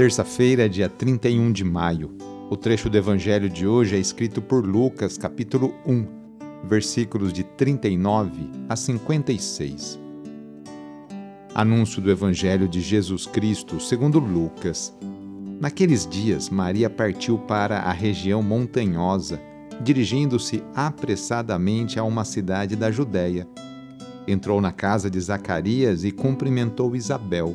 Terça-feira, dia 31 de maio. O trecho do evangelho de hoje é escrito por Lucas, capítulo 1, versículos de 39 a 56. Anúncio do evangelho de Jesus Cristo, segundo Lucas. Naqueles dias, Maria partiu para a região montanhosa, dirigindo-se apressadamente a uma cidade da Judéia. Entrou na casa de Zacarias e cumprimentou Isabel.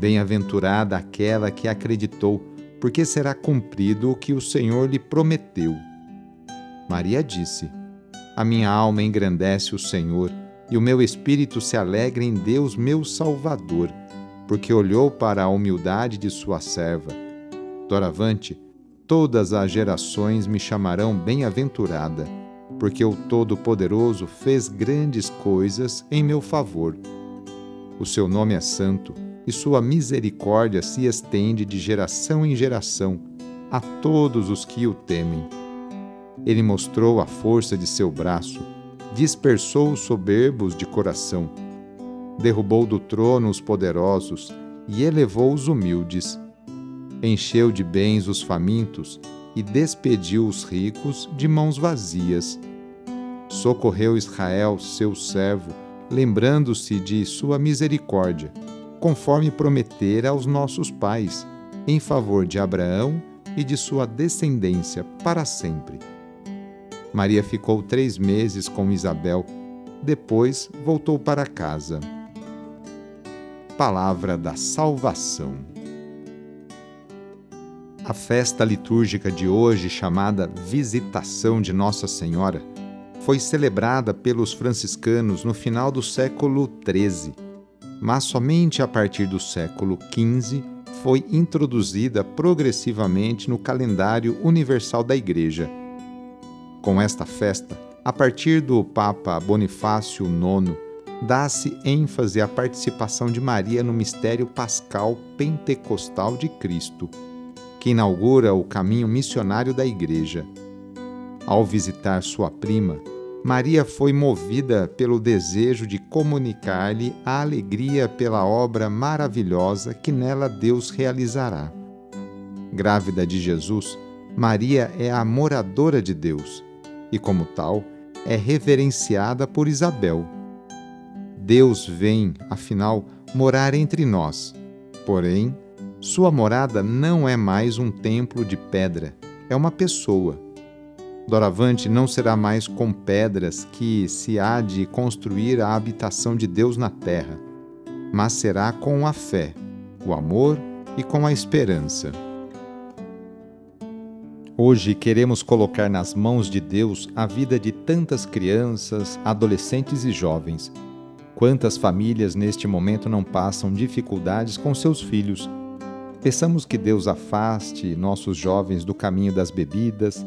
Bem-aventurada aquela que acreditou, porque será cumprido o que o Senhor lhe prometeu. Maria disse: A minha alma engrandece o Senhor, e o meu espírito se alegra em Deus, meu Salvador, porque olhou para a humildade de sua serva. Doravante, todas as gerações me chamarão bem-aventurada, porque o Todo-Poderoso fez grandes coisas em meu favor. O seu nome é santo e sua misericórdia se estende de geração em geração a todos os que o temem. Ele mostrou a força de seu braço, dispersou os soberbos de coração, derrubou do trono os poderosos e elevou os humildes. Encheu de bens os famintos e despediu os ricos de mãos vazias. Socorreu Israel, seu servo, lembrando-se de sua misericórdia conforme prometera aos nossos pais, em favor de Abraão e de sua descendência para sempre. Maria ficou três meses com Isabel, depois voltou para casa. Palavra da Salvação. A festa litúrgica de hoje, chamada Visitação de Nossa Senhora, foi celebrada pelos franciscanos no final do século XIII mas somente a partir do século XV foi introduzida progressivamente no calendário universal da Igreja. Com esta festa, a partir do Papa Bonifácio IX, dá-se ênfase à participação de Maria no mistério pascal pentecostal de Cristo, que inaugura o caminho missionário da Igreja. Ao visitar sua prima, Maria foi movida pelo desejo de comunicar-lhe a alegria pela obra maravilhosa que nela Deus realizará. Grávida de Jesus, Maria é a moradora de Deus e, como tal, é reverenciada por Isabel. Deus vem, afinal, morar entre nós. Porém, sua morada não é mais um templo de pedra, é uma pessoa Doravante não será mais com pedras que se há de construir a habitação de Deus na terra, mas será com a fé, o amor e com a esperança. Hoje queremos colocar nas mãos de Deus a vida de tantas crianças, adolescentes e jovens. Quantas famílias neste momento não passam dificuldades com seus filhos? Peçamos que Deus afaste nossos jovens do caminho das bebidas,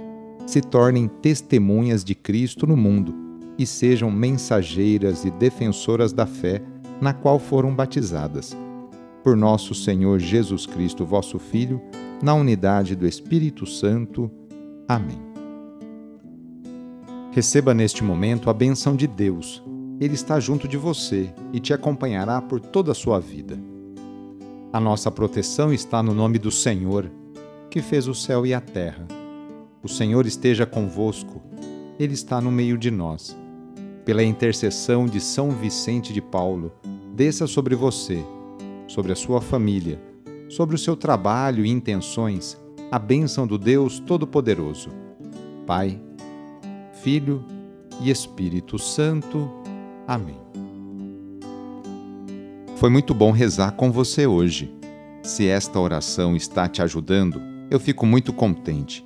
se tornem testemunhas de Cristo no mundo e sejam mensageiras e defensoras da fé na qual foram batizadas. Por nosso Senhor Jesus Cristo, vosso Filho, na unidade do Espírito Santo. Amém. Receba neste momento a benção de Deus ele está junto de você e te acompanhará por toda a sua vida. A nossa proteção está no nome do Senhor, que fez o céu e a terra. O Senhor esteja convosco, Ele está no meio de nós. Pela intercessão de São Vicente de Paulo, desça sobre você, sobre a sua família, sobre o seu trabalho e intenções, a bênção do Deus Todo-Poderoso. Pai, Filho e Espírito Santo. Amém. Foi muito bom rezar com você hoje. Se esta oração está te ajudando, eu fico muito contente.